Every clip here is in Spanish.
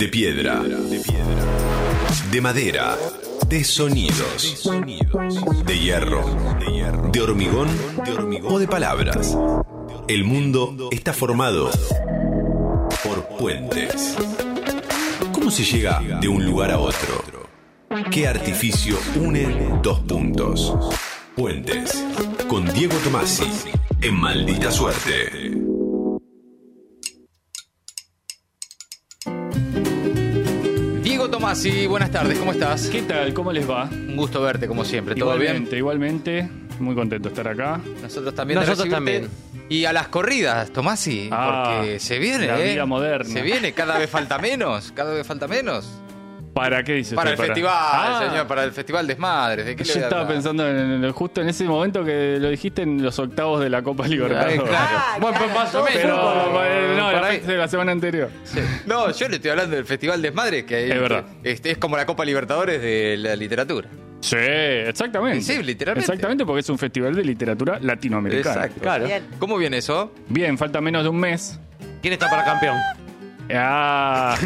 De piedra. De madera. De sonidos. De hierro. De hormigón. O de palabras. El mundo está formado por puentes. ¿Cómo se llega de un lugar a otro? ¿Qué artificio une dos puntos? Puentes. Con Diego Tomasi. En maldita suerte. Tomasi, buenas tardes, ¿cómo estás? ¿Qué tal? ¿Cómo les va? Un gusto verte como siempre, ¿todo igualmente, bien? igualmente. Muy contento de estar acá. Nosotros también. Nosotros también. Y a las corridas, Tomasi, Ah, porque se viene, la ¿eh? vida moderna. Se viene, cada vez falta menos, cada vez falta menos. ¿Para qué dices? Para el festival, Ah, señor, para el festival Desmadres. ¿de qué Yo estaba pensando en, en- justo en ese momento que lo dijiste en los octavos de la Copa Libertadores. Ay, claro. Ah, bueno, claro, menos. Pero eh, no, la, de la semana anterior. Sí. No, yo le estoy hablando del Festival Desmadres, que Es verdad. Es, es como la Copa Libertadores de la literatura. Sí, exactamente. Sí, literalmente. Exactamente, porque es un festival de literatura latinoamericana. Exacto. Claro. Bien. ¿Cómo viene eso? Bien, falta menos de un mes. ¿Quién está para campeón? Ah,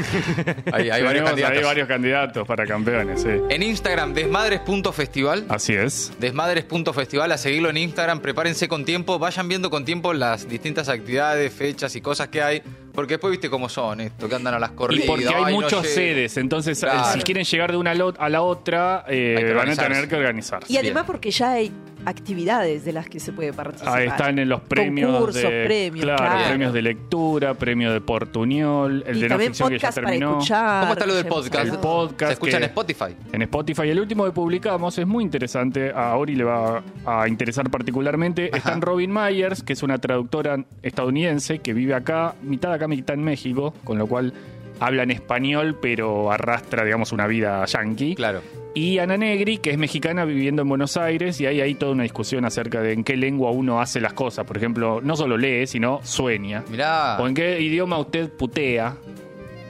Hay, hay varios candidatos. ahí varios candidatos para campeones, sí. En Instagram, desmadres.festival. Así es. Desmadres.festival, a seguirlo en Instagram, prepárense con tiempo, vayan viendo con tiempo las distintas actividades, fechas y cosas que hay, porque después viste cómo son esto, que andan a las Y corridas. porque hay no llego. sedes, entonces eh, Claro. si quieren llegar de una a la otra, eh, van a tener que organizarse. Y además porque ya hay actividades de las que se puede participar. Ahí están en los premios Concursos, de premios, claro, claro. premios de lectura, premio de Portuñol, el y de no también ficción que ya terminó. escuchar. ¿Cómo está lo del podcast? El podcast Se escucha que- en Spotify. En Spotify. El último que publicamos es muy interesante. A Ori le va a interesar particularmente. Ajá. Está en Robin Myers, que es una traductora estadounidense que vive acá, mitad acá, mitad en México, con lo cual habla en español, pero arrastra, digamos, una vida yankee. Claro. Y Ana Negri, que es mexicana viviendo en Buenos Aires, y hay ahí toda una discusión acerca de en qué lengua uno hace las cosas. Por ejemplo, no solo lee, sino sueña. Mirá. O en qué idioma usted putea.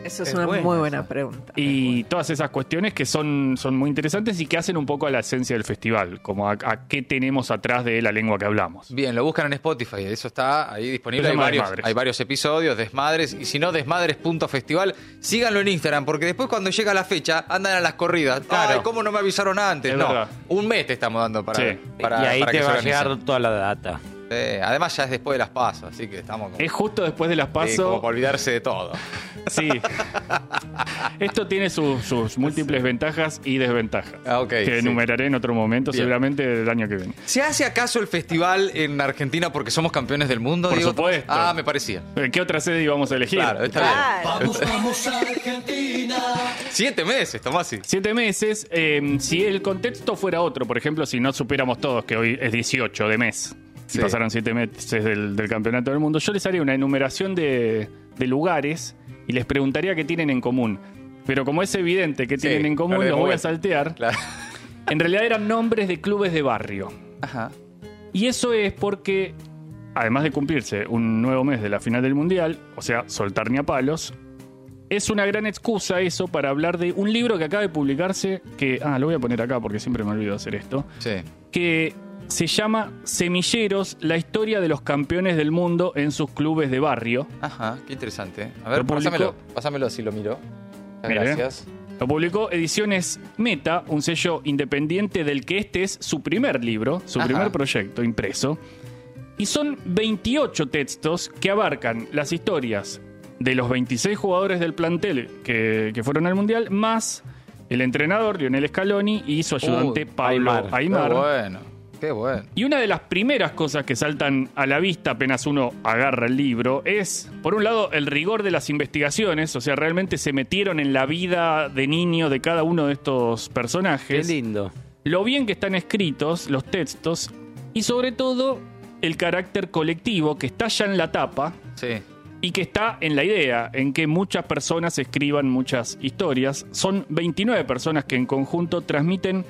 Eso es, Es una buena muy esa. buena pregunta. Y todas esas cuestiones que son, son muy interesantes y que hacen un poco a la esencia del festival, como a, a qué tenemos atrás de la lengua que hablamos. Bien, lo buscan en Spotify, eso está ahí disponible. Hay varios, Desmadres. hay varios episodios, Desmadres, y si no, desmadres.festival. Síganlo en Instagram, porque después cuando llega la fecha, andan a las corridas. Claro. Ay, ¿cómo no me avisaron antes? Es no, verdad. un mes te estamos dando para, Sí. para y ahí para que te se va a llegar toda la data. Sí, además ya es después de las pasos, así que estamos como, Es justo después de las sí, como pasos. para olvidarse de todo. Sí. Esto tiene sus, sus múltiples ventajas y desventajas. Ah, ok, que sí. enumeraré en otro momento, Bien. seguramente el año que viene. ¿Se hace acaso el festival en Argentina porque somos campeones del mundo? Por supuesto. Ah, me parecía. Eh, ¿Qué otra sede íbamos a elegir? Claro, está Claro. bien. Siete meses, Tomasi. Siete meses. eh, si el contexto fuera otro, por ejemplo, si no supiéramos todos que hoy es 18 de mes, Sí. pasaron siete meses del, del campeonato del mundo, yo les haría una enumeración de, de lugares y les preguntaría qué tienen en común. Pero como es evidente que Sí, tienen en común, los voy a saltear. Claro. En realidad eran nombres de clubes de barrio. Ajá. Y eso es porque, además de cumplirse un nuevo mes de la final del Mundial, o sea, soltar ni a palos, es una gran excusa eso para hablar de un libro que acaba de publicarse, que, ah, lo voy a poner acá porque siempre me olvido hacer esto, Sí. que se llama Semilleros, la historia de los campeones del mundo en sus clubes de barrio. Ajá, qué interesante. A ver, publicó- pásamelo. Pásamelo así lo miro. Mire. Gracias. Lo publicó Ediciones Meta, un sello independiente del que este es su primer libro, su Ajá. primer proyecto impreso. Y son 28 textos que abarcan las historias de los 26 jugadores del plantel que, que fueron al Mundial, más el entrenador Lionel Scaloni y su ayudante Pablo Aymar. Aymar. Bueno, qué bueno. Y una de las primeras cosas que saltan a la vista apenas uno agarra el libro es, por un lado, el rigor de las investigaciones, o sea, realmente se metieron en la vida de niño de cada uno de estos Qué personajes, lindo. lo bien que están escritos los textos y sobre todo el carácter colectivo que está ya en la tapa Sí. y que está en la idea, en que muchas personas escriban muchas historias. Son 29 personas que en conjunto transmiten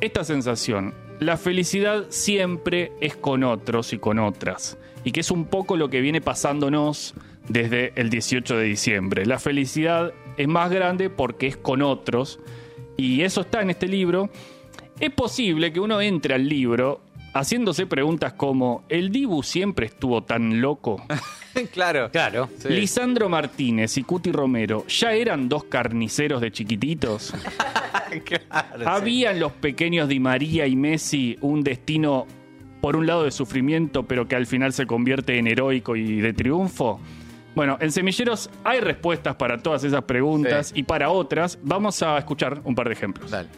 esta sensación. La felicidad siempre es con otros y con otras. Y que es un poco lo que viene pasándonos desde el 18 de diciembre. La felicidad es más grande porque es con otros. Y eso está en este libro. Es posible que uno entre al libro haciéndose preguntas como, ¿el Dibu siempre estuvo tan loco? claro. Claro. Sí. Lisandro Martínez y Cuti Romero, ¿ya eran dos carniceros de chiquititos? Claro, sí. ¿Habían los pequeños Di María y Messi un destino, por un lado, de sufrimiento, pero que al final se convierte en heroico y de triunfo? Bueno, en Semilleros hay respuestas para todas esas preguntas Sí. y para otras vamos a escuchar un par de ejemplos. Dale.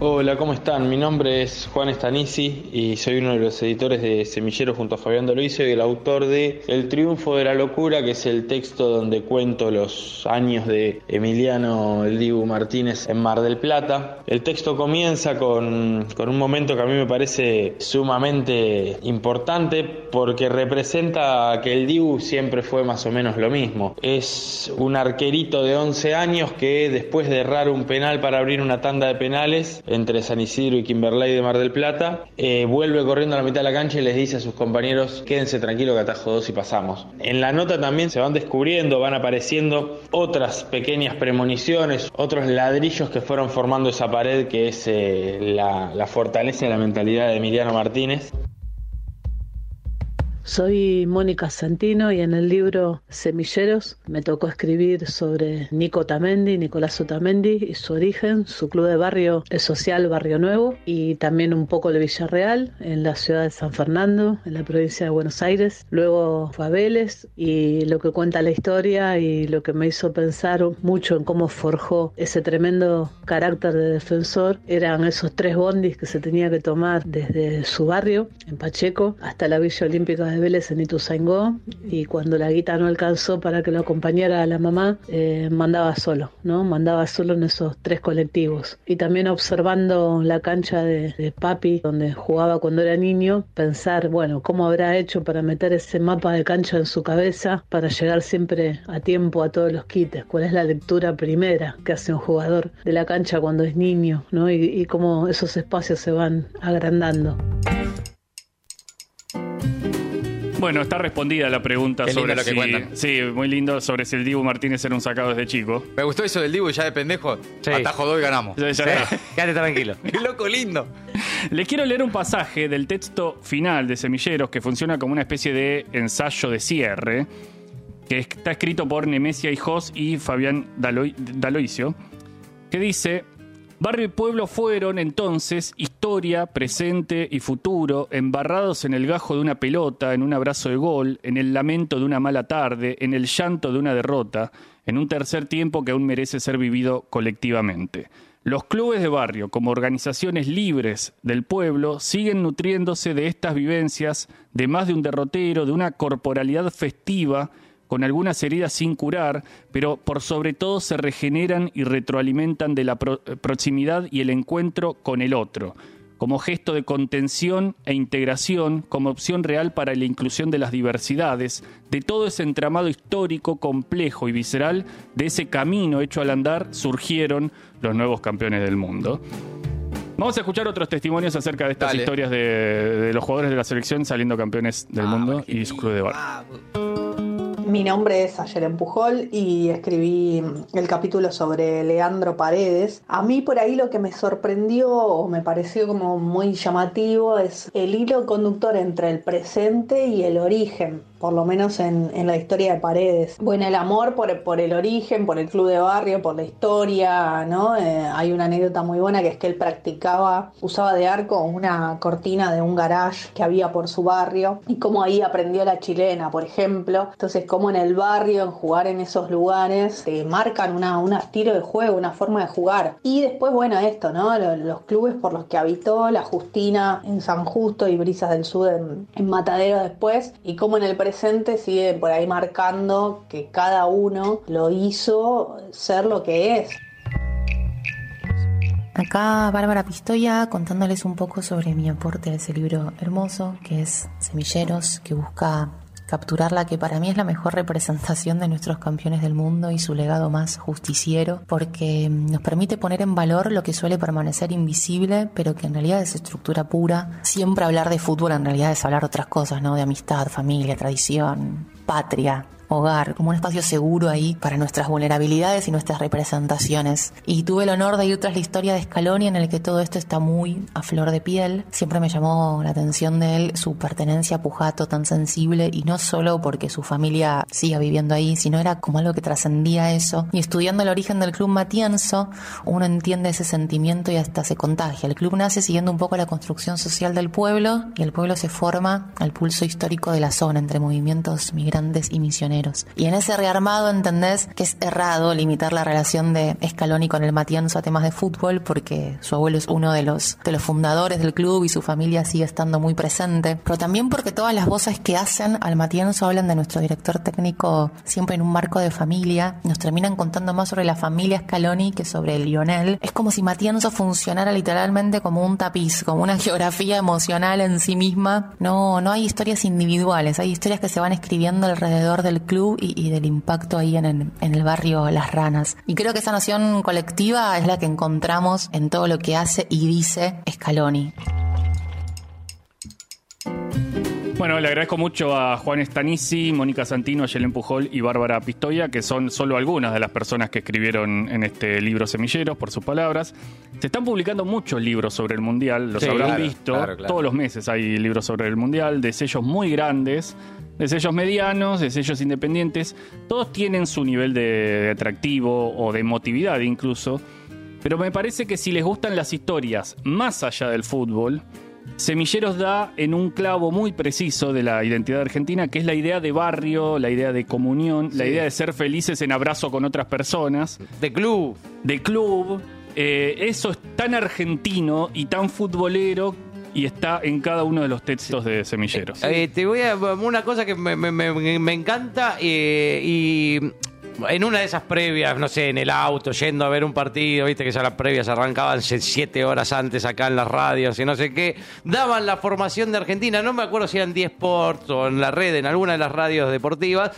Hola, ¿cómo están? Mi nombre es Juan Estanici y soy uno de los editores de Semillero junto a Fabián Doloiso y el autor de El triunfo de la locura, que es el texto donde cuento los años de Emiliano El Dibu Martínez en Mar del Plata. El texto comienza con, con un momento que a mí me parece sumamente importante porque representa que el Dibu siempre fue más o menos lo mismo. Es un arquerito de 11 años que después de errar un penal para abrir una tanda de penales entre San Isidro y Kimberley de Mar del Plata, eh, vuelve corriendo a la mitad de la cancha y les dice a sus compañeros, quédense tranquilos que atajo dos y pasamos. En la nota también se van descubriendo, van apareciendo otras pequeñas premoniciones, otros ladrillos que fueron formando esa pared que es eh, la, la fortaleza de la mentalidad de Emiliano Martínez. Soy Mónica Santino y en el libro Semilleros me tocó escribir sobre Nico Tamendi, Nicolás Otamendi y su origen, su club de barrio, el social Barrio Nuevo y también un poco el Villarreal en la ciudad de San Fernando, en la provincia de Buenos Aires. Luego fue a Vélez y lo que cuenta la historia y lo que me hizo pensar mucho en cómo forjó ese tremendo carácter de defensor eran esos tres bondis que se tenía que tomar desde su barrio, en Pacheco, hasta la Villa Olímpica de Vélez en Ituzaingó y cuando la guita no alcanzó para que lo acompañara a la mamá, eh, mandaba solo, ¿no? Mandaba solo en esos tres colectivos. Y también observando la cancha de, de papi, donde jugaba cuando era niño, pensar, bueno, ¿cómo habrá hecho para meter ese mapa de cancha en su cabeza para llegar siempre a tiempo a todos los quites? ¿Cuál es la lectura primera que hace un jugador de la cancha cuando es niño, ¿no? Y, y cómo esos espacios se van agrandando. Bueno, está respondida la pregunta Qué lindo sobre lo que si... cuentan. Sí, muy lindo sobre si el Dibu Martínez era un sacado desde chico. Me gustó eso del Dibu ya de pendejo. Sí. Atajo dos y ganamos. Ya- ya está. Quédate tranquilo. Qué loco lindo. Les quiero leer un pasaje del texto final de Semilleros que funciona como una especie de ensayo de cierre, que está escrito por Nemesia Hijos y Fabián Dalo- Daloisio, que dice, Barrio y pueblo fueron entonces historia, presente y futuro, embarrados en el gajo de una pelota, en un abrazo de gol, en el lamento de una mala tarde, en el llanto de una derrota, en un tercer tiempo que aún merece ser vivido colectivamente. Los clubes de barrio, como organizaciones libres del pueblo, siguen nutriéndose de estas vivencias, de más de un derrotero, de una corporalidad festiva, con algunas heridas sin curar, pero por sobre todo se regeneran y retroalimentan de la pro- eh, proximidad y el encuentro con el otro, como gesto de contención e integración, como opción real para la inclusión de las diversidades, de todo ese entramado histórico, complejo y visceral, de ese camino hecho al andar, surgieron los nuevos campeones del mundo. Vamos a escuchar otros testimonios acerca de estas Dale. historias de, de los jugadores de la selección saliendo campeones del mundo y su club de barrio. Mi nombre es Ayeren Pujol y escribí el capítulo sobre Leandro Paredes. A mí por ahí lo que me sorprendió o me pareció como muy llamativo es el hilo conductor entre el presente y el origen, por lo menos en, en la historia de Paredes. Bueno, el amor por, por el origen, por el club de barrio, por la historia, ¿no? Eh, hay una anécdota muy buena que es que él practicaba, usaba de arco una cortina de un garage que había por su barrio y cómo ahí aprendió la chilena, por ejemplo. Entonces, como en el barrio, en jugar en esos lugares, te marcan una, un estilo de juego, una forma de jugar. Y después, bueno, esto, ¿no? Los, los clubes por los que habitó, la Justina en San Justo y Brisas del Sur en, en Matadero después, y cómo en el presente sigue por ahí marcando que cada uno lo hizo ser lo que es. Acá Bárbara Pistoia contándoles un poco sobre mi aporte a ese libro hermoso que es Semilleros, que busca capturar la que para mí es la mejor representación de nuestros campeones del mundo y su legado más justiciero, porque nos permite poner en valor lo que suele permanecer invisible, pero que en realidad es estructura pura. Siempre hablar de fútbol en realidad es hablar otras cosas, ¿no? De amistad, familia, tradición, patria. Hogar, como un espacio seguro ahí para nuestras vulnerabilidades y nuestras representaciones. Y tuve el honor de ir tras la historia de Scaloni en el que todo esto está muy a flor de piel. Siempre me llamó la atención de él su pertenencia a Pujato tan sensible y no solo porque su familia siga viviendo ahí, sino era como algo que trascendía eso. Y estudiando el origen del club Matienzo, uno entiende ese sentimiento y hasta se contagia. El club nace siguiendo un poco la construcción social del pueblo y el pueblo se forma al pulso histórico de la zona entre movimientos migrantes y misioneros. Y en ese rearmado entendés que es errado limitar la relación de Scaloni con el Matienzo a temas de fútbol porque su abuelo es uno de los, de los fundadores del club y su familia sigue estando muy presente, pero también porque todas las voces que hacen al Matienzo hablan de nuestro director técnico siempre en un marco de familia, nos terminan contando más sobre la familia Scaloni que sobre Lionel. Es como si Matienzo funcionara literalmente como un tapiz, como una geografía emocional en sí misma. No, no hay historias individuales, hay historias que se van escribiendo alrededor del club y, y del impacto ahí en el, en el barrio Las Ranas. Y creo que esa noción colectiva es la que encontramos en todo lo que hace y dice Scaloni. Bueno, le agradezco mucho a Juan Stanisi, Mónica Santino, Yelen Pujol y Bárbara Pistoia, que son solo algunas de las personas que escribieron en este libro Semilleros, por sus palabras. Se están publicando muchos libros sobre el Mundial, los Sí, habrán claro, visto. claro, claro. Todos los meses hay libros sobre el Mundial, de sellos muy grandes, de sellos medianos, de sellos independientes. Todos tienen su nivel de, atractivo o de emotividad incluso. Pero me parece que si les gustan las historias más allá del fútbol, Semilleros da en un clavo muy preciso de la identidad argentina, que es la idea de barrio, la idea de comunión, la idea de ser felices en abrazo con otras personas, De club. de club. Eh, eso es tan argentino y tan futbolero y está en cada uno de los textos de Semilleros. Eh, te voy a. Una cosa que me, encanta eh, y. En una de esas previas, no sé, en el auto, yendo a ver un partido, viste que ya las previas arrancaban siete horas antes acá en las radios y no sé qué, daban la formación de Argentina, no me acuerdo si eran 10 Sports o en la red, en alguna de las radios deportivas,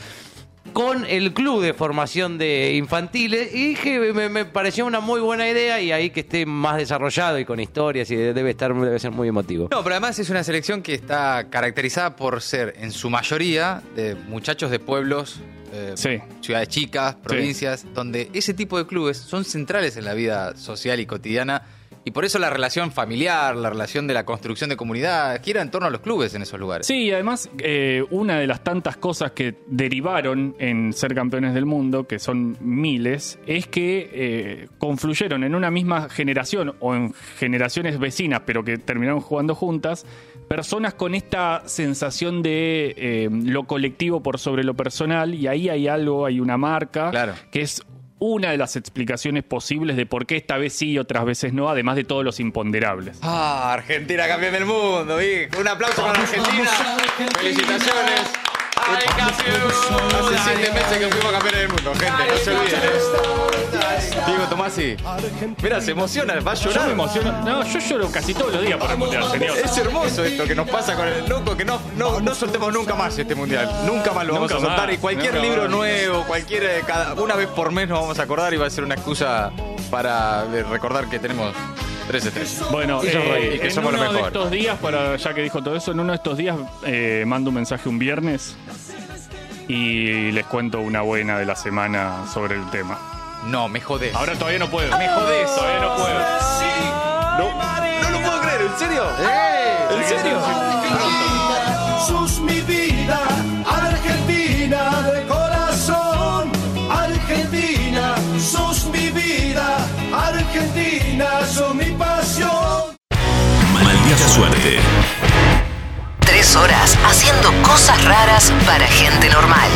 con el club de formación de infantiles y dije, me, me pareció una muy buena idea y ahí que esté más desarrollado y con historias y debe estar debe ser muy emotivo. No, pero además es una selección que está caracterizada por ser, en su mayoría, de muchachos de pueblos, eh, Sí. ciudades chicas, provincias, donde ese tipo de clubes son centrales en la vida social y cotidiana. Y por eso la relación familiar, la relación de la construcción de comunidad, gira en torno a los clubes en esos lugares. Sí, y además eh, una de las tantas cosas que derivaron en ser campeones del mundo, que son miles, es que eh, confluyeron en una misma generación o en generaciones vecinas, pero que terminaron jugando juntas, personas con esta sensación de eh, lo colectivo por sobre lo personal, y ahí hay algo, hay una marca, Claro. que es una de las explicaciones posibles de por qué esta vez sí y otras veces no, además de todos los imponderables. Ah, Argentina campeón del mundo, hijo. Un aplauso para Argentina. Felicitaciones. ¡Ay, campeón! Hace siete meses que fuimos campeones del mundo, gente, no se olviden. Diego Tomasi. Mira, se emociona, va a Yo llorar. me emociono. No, yo lloro casi todos los días por el mundial, señor. Es hermoso esto que nos pasa con el loco, que no, no, no soltemos nunca más este mundial. Nunca más lo vamos Nunca a soltar. más, y cualquier nunca libro más. nuevo, cualquier. eh, Cada, una vez por mes nos vamos a acordar y va a ser una excusa para eh, recordar que tenemos 13-13. Bueno, eh, rey, y que en somos lo uno de mejor. estos días, para, ya que dijo todo eso, en uno de estos días eh, mando un mensaje un viernes y les cuento una buena de la semana sobre el tema. No, me jodés. Ahora todavía no puedo. me jodés. Todavía no puedo. No, no lo puedo creer, ¿en serio? ¿En serio? sos mi vida, Argentina de corazón, Argentina, sos mi vida, Argentina, sos mi pasión. Maldita suerte. Tres horas haciendo cosas raras para gente normal.